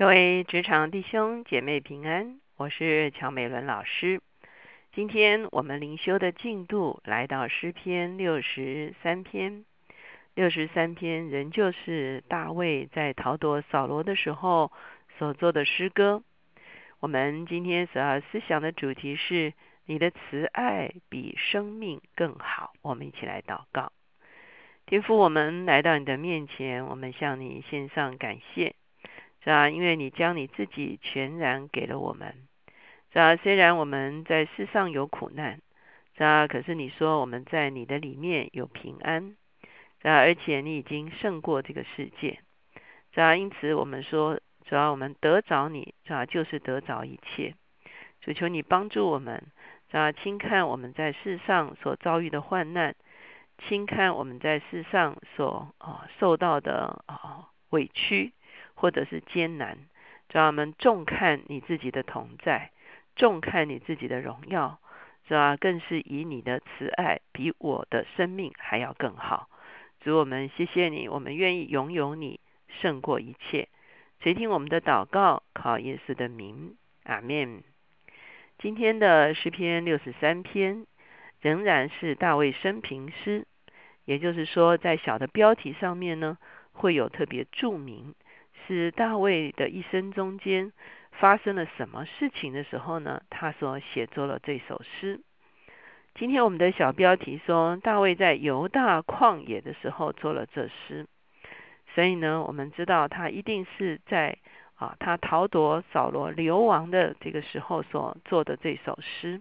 各位职场弟兄姐妹平安，我是乔美伦老师。今天我们灵修的进度来到诗篇六十三篇。六十三篇仍旧是大卫在逃躲扫罗的时候所做的诗歌。我们今天所要思想的主题是：你的慈爱比生命更好。我们一起来祷告。天父，我们来到你的面前，我们向你献上感谢。是啊？因为你将你自己全然给了我们，是啊？虽然我们在世上有苦难，是啊？可是你说我们在你的里面有平安，是啊？而且你已经胜过这个世界，是啊？因此我们说，只要我们得着你，是吧？就是得着一切。主求你帮助我们，是吧？轻看我们在世上所遭遇的患难，轻看我们在世上所啊受到的啊委屈。或者是艰难，让我们重看你自己的同在，重看你自己的荣耀，是吧？更是以你的慈爱比我的生命还要更好。主我们谢谢你，我们愿意拥有你胜过一切。垂听我们的祷告，靠耶稣的名，阿门。今天的诗篇六十三篇仍然是大卫生平诗，也就是说，在小的标题上面呢，会有特别注明。是大卫的一生中间发生了什么事情的时候呢？他所写作了这首诗。今天我们的小标题说，大卫在犹大旷野的时候做了这诗。所以呢，我们知道他一定是在啊，他逃躲扫罗流亡的这个时候所做的这首诗。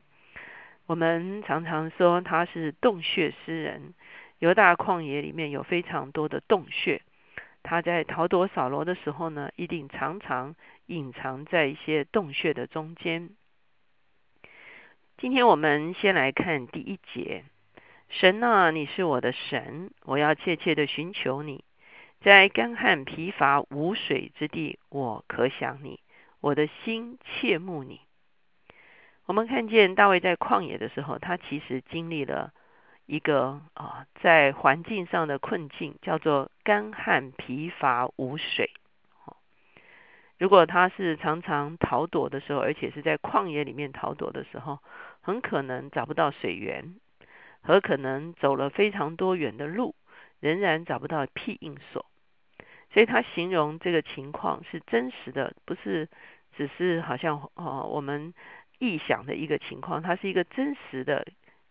我们常常说他是洞穴诗人。犹大旷野里面有非常多的洞穴。他在逃躲扫罗的时候呢，一定常常隐藏在一些洞穴的中间。今天我们先来看第一节：神啊，你是我的神，我要切切的寻求你。在干旱疲乏无水之地，我可想你，我的心切慕你。我们看见大卫在旷野的时候，他其实经历了。一个啊，在环境上的困境叫做干旱疲乏无水。如果他是常常逃躲的时候，而且是在旷野里面逃躲的时候，很可能找不到水源，和可能走了非常多远的路，仍然找不到庇应所。所以他形容这个情况是真实的，不是只是好像哦我们臆想的一个情况，它是一个真实的。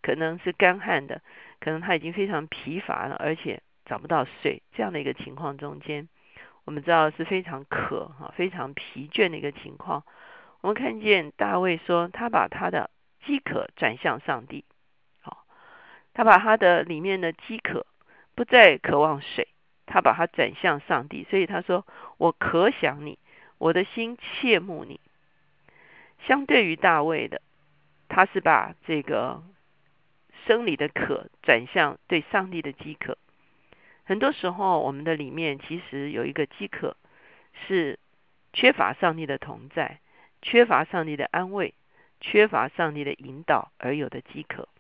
可能是干旱的，可能他已经非常疲乏了，而且找不到水，这样的一个情况中间，我们知道是非常渴哈，非常疲倦的一个情况。我们看见大卫说，他把他的饥渴转向上帝，好，他把他的里面的饥渴不再渴望水，他把它转向上帝，所以他说：“我可想你，我的心切慕你。”相对于大卫的，他是把这个。生理的渴转向对上帝的饥渴，很多时候我们的里面其实有一个饥渴，是缺乏上帝的同在，缺乏上帝的安慰，缺乏上帝的引导而有的饥渴。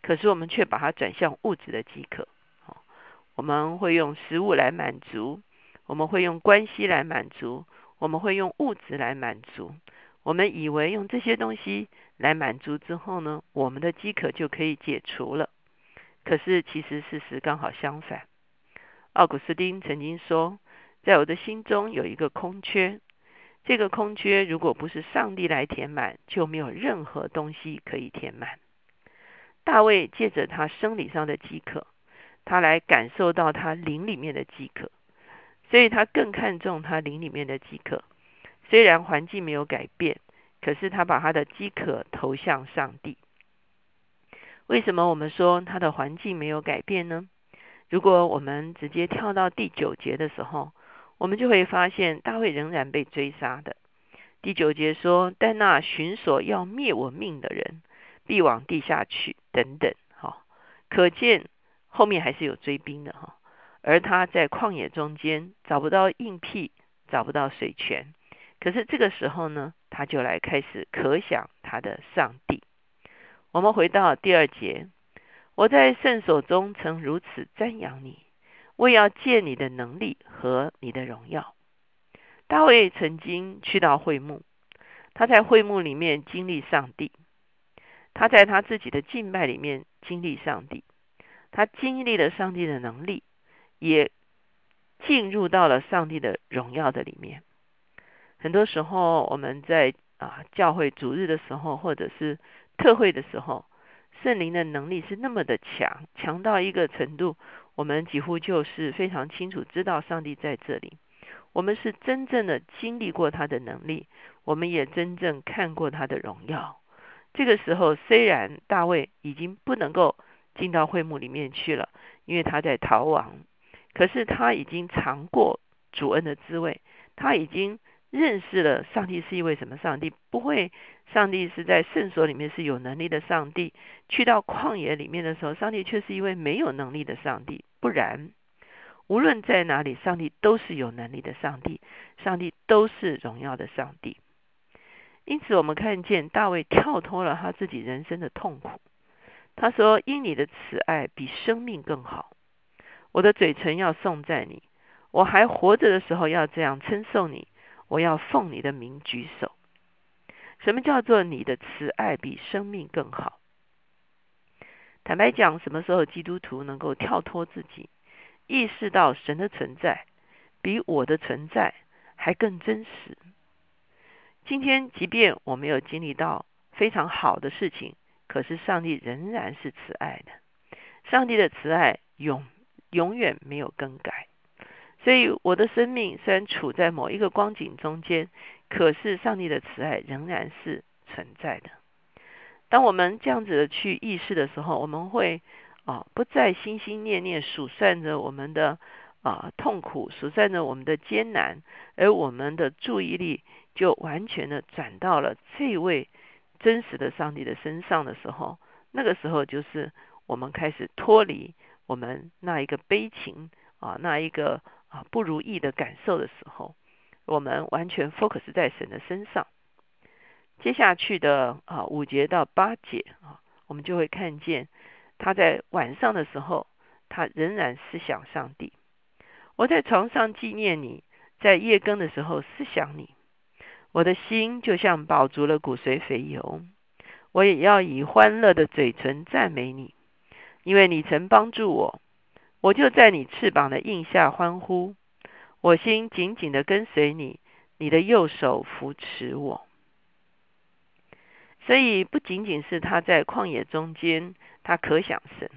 可是我们却把它转向物质的饥渴，我们会用食物来满足，我们会用关系来满足，我们会用物质来满足。我们以为用这些东西来满足之后呢，我们的饥渴就可以解除了。可是其实事实刚好相反。奥古斯丁曾经说，在我的心中有一个空缺，这个空缺如果不是上帝来填满，就没有任何东西可以填满。大卫借着他生理上的饥渴，他来感受到他灵里面的饥渴，所以他更看重他灵里面的饥渴。虽然环境没有改变，可是他把他的饥渴投向上帝。为什么我们说他的环境没有改变呢？如果我们直接跳到第九节的时候，我们就会发现大卫仍然被追杀的。第九节说：“但那寻索要灭我命的人，必往地下去。”等等，哈，可见后面还是有追兵的哈。而他在旷野中间找不到硬僻，找不到水泉。可是这个时候呢，他就来开始可想他的上帝。我们回到第二节，我在圣所中曾如此瞻仰你，我要借你的能力和你的荣耀。大卫曾经去到会幕，他在会幕里面经历上帝，他在他自己的敬拜里面经历上帝，他经历了上帝的能力，也进入到了上帝的荣耀的里面。很多时候，我们在啊教会主日的时候，或者是特会的时候，圣灵的能力是那么的强，强到一个程度，我们几乎就是非常清楚知道上帝在这里。我们是真正的经历过他的能力，我们也真正看过他的荣耀。这个时候，虽然大卫已经不能够进到会幕里面去了，因为他在逃亡，可是他已经尝过主恩的滋味，他已经。认识了上帝是一位什么上帝？不会，上帝是在圣所里面是有能力的上帝。去到旷野里面的时候，上帝却是一位没有能力的上帝。不然，无论在哪里，上帝都是有能力的上帝，上帝都是荣耀的上帝。因此，我们看见大卫跳脱了他自己人生的痛苦。他说：“因你的慈爱比生命更好，我的嘴唇要颂赞你，我还活着的时候要这样称颂你。”我要奉你的名举手。什么叫做你的慈爱比生命更好？坦白讲，什么时候基督徒能够跳脱自己，意识到神的存在比我的存在还更真实？今天，即便我没有经历到非常好的事情，可是上帝仍然是慈爱的。上帝的慈爱永永远没有更改。所以，我的生命虽然处在某一个光景中间，可是上帝的慈爱仍然是存在的。当我们这样子的去意识的时候，我们会啊不再心心念念数算着我们的啊痛苦，数算着我们的艰难，而我们的注意力就完全的转到了这位真实的上帝的身上的时候，那个时候就是我们开始脱离我们那一个悲情啊那一个。啊，不如意的感受的时候，我们完全 focus 在神的身上。接下去的啊五节到八节啊，我们就会看见他在晚上的时候，他仍然思想上帝。我在床上纪念你，在夜更的时候思想你，我的心就像饱足了骨髓肥油。我也要以欢乐的嘴唇赞美你，因为你曾帮助我。我就在你翅膀的印下欢呼，我心紧紧的跟随你，你的右手扶持我。所以不仅仅是他在旷野中间，他可想神，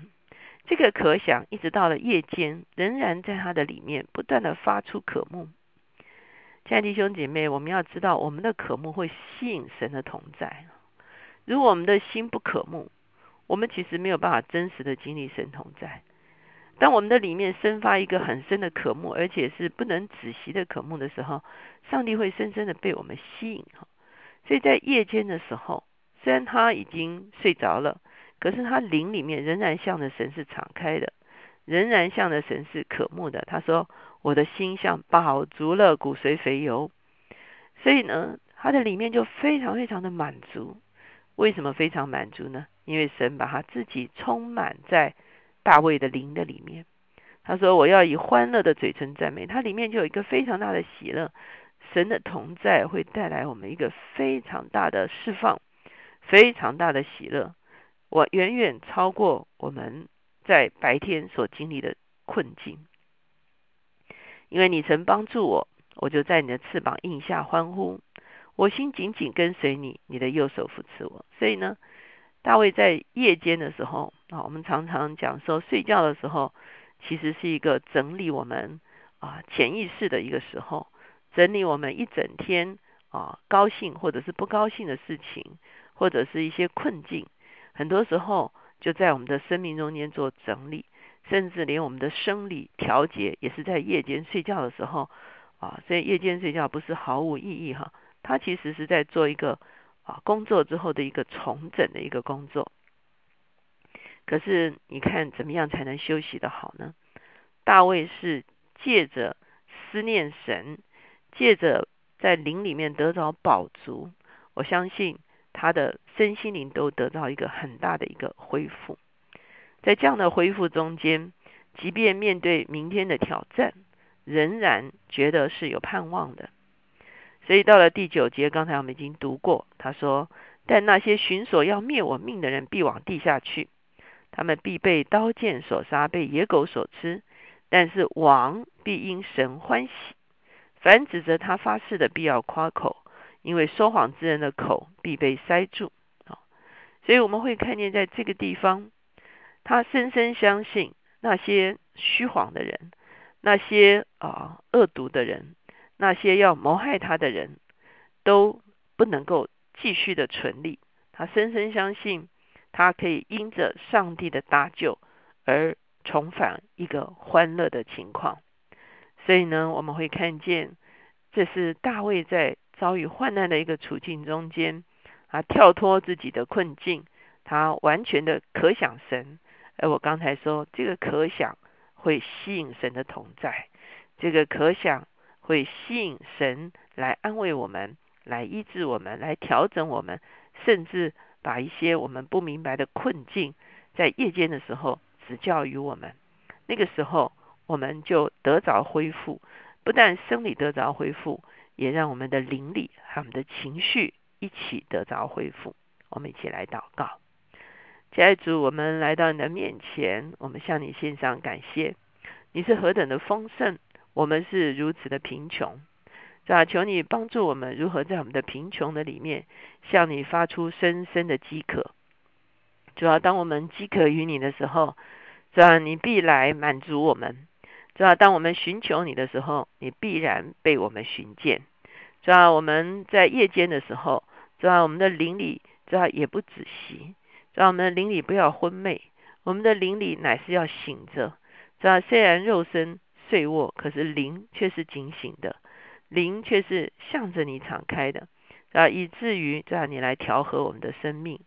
这个可想一直到了夜间，仍然在他的里面不断的发出渴慕。亲爱的弟兄姐妹，我们要知道，我们的渴慕会吸引神的同在。如果我们的心不渴慕，我们其实没有办法真实的经历神同在。当我们的里面生发一个很深的渴慕，而且是不能止息的渴慕的时候，上帝会深深的被我们吸引哈。所以在夜间的时候，虽然他已经睡着了，可是他灵里面仍然向着神是敞开的，仍然向着神是渴慕的。他说：“我的心像饱足了骨髓肥油。”所以呢，他的里面就非常非常的满足。为什么非常满足呢？因为神把他自己充满在。大卫的灵的里面，他说：“我要以欢乐的嘴唇赞美。”它里面就有一个非常大的喜乐，神的同在会带来我们一个非常大的释放，非常大的喜乐。我远远超过我们在白天所经历的困境，因为你曾帮助我，我就在你的翅膀印下欢呼。我心紧紧跟随你，你的右手扶持我。所以呢。大卫在夜间的时候啊，我们常常讲说，睡觉的时候其实是一个整理我们啊潜意识的一个时候，整理我们一整天啊高兴或者是不高兴的事情，或者是一些困境，很多时候就在我们的生命中间做整理，甚至连我们的生理调节也是在夜间睡觉的时候啊，所以夜间睡觉不是毫无意义哈，它其实是在做一个。工作之后的一个重整的一个工作。可是你看，怎么样才能休息的好呢？大卫是借着思念神，借着在灵里面得着饱足，我相信他的身心灵都得到一个很大的一个恢复。在这样的恢复中间，即便面对明天的挑战，仍然觉得是有盼望的。所以到了第九节，刚才我们已经读过，他说：“但那些寻索要灭我命的人，必往地下去；他们必被刀剑所杀，被野狗所吃。但是王必因神欢喜。凡指责他发誓的，必要夸口，因为说谎之人的口必被塞住。”啊，所以我们会看见，在这个地方，他深深相信那些虚谎的人，那些啊恶毒的人。那些要谋害他的人都不能够继续的存立。他深深相信，他可以因着上帝的搭救而重返一个欢乐的情况。所以呢，我们会看见，这是大卫在遭遇患难的一个处境中间，啊，跳脱自己的困境，他完全的可想神。而我刚才说，这个可想会吸引神的同在，这个可想。会吸引神来安慰我们，来医治我们，来调整我们，甚至把一些我们不明白的困境，在夜间的时候指教于我们。那个时候，我们就得着恢复，不但生理得着恢复，也让我们的灵力和我们的情绪一起得着恢复。我们一起来祷告，亲爱的主，我们来到你的面前，我们向你献上感谢，你是何等的丰盛。我们是如此的贫穷，是吧？求你帮助我们如何在我们的贫穷的里面，向你发出深深的饥渴。主要当我们饥渴于你的时候，是吧？你必来满足我们。主要？当我们寻求你的时候，你必然被我们寻见。主要？我们在夜间的时候，主要？我们的灵里，主要？也不仔细，是吧？我们的灵里不要昏昧，我们的灵里乃是要醒着。主要？虽然肉身。睡卧，可是灵却是警醒的，灵却是向着你敞开的，啊，以至于这你来调和我们的生命，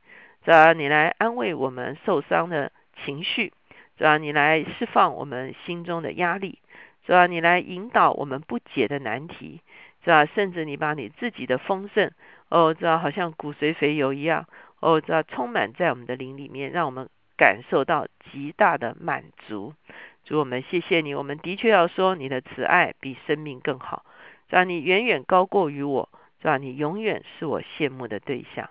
这你来安慰我们受伤的情绪，这你来释放我们心中的压力，这你来引导我们不解的难题，是吧？甚至你把你自己的丰盛，哦，知道好像骨髓肥油一样，哦，知道充满在我们的灵里面，让我们感受到极大的满足。主我们谢谢你，我们的确要说你的慈爱比生命更好，让你远远高过于我，让你永远是我羡慕的对象。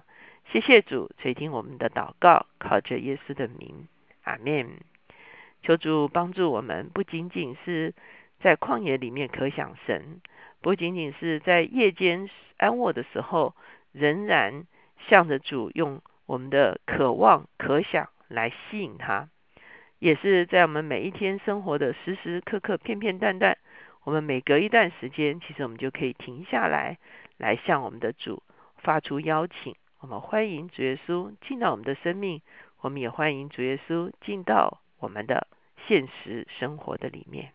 谢谢主垂听我们的祷告，靠着耶稣的名，阿门。求主帮助我们，不仅仅是在旷野里面可想神，不仅仅是在夜间安卧的时候，仍然向着主用我们的渴望、可想来吸引他。也是在我们每一天生活的时时刻刻、片片段段，我们每隔一段时间，其实我们就可以停下来，来向我们的主发出邀请。我们欢迎主耶稣进到我们的生命，我们也欢迎主耶稣进到我们的现实生活的里面。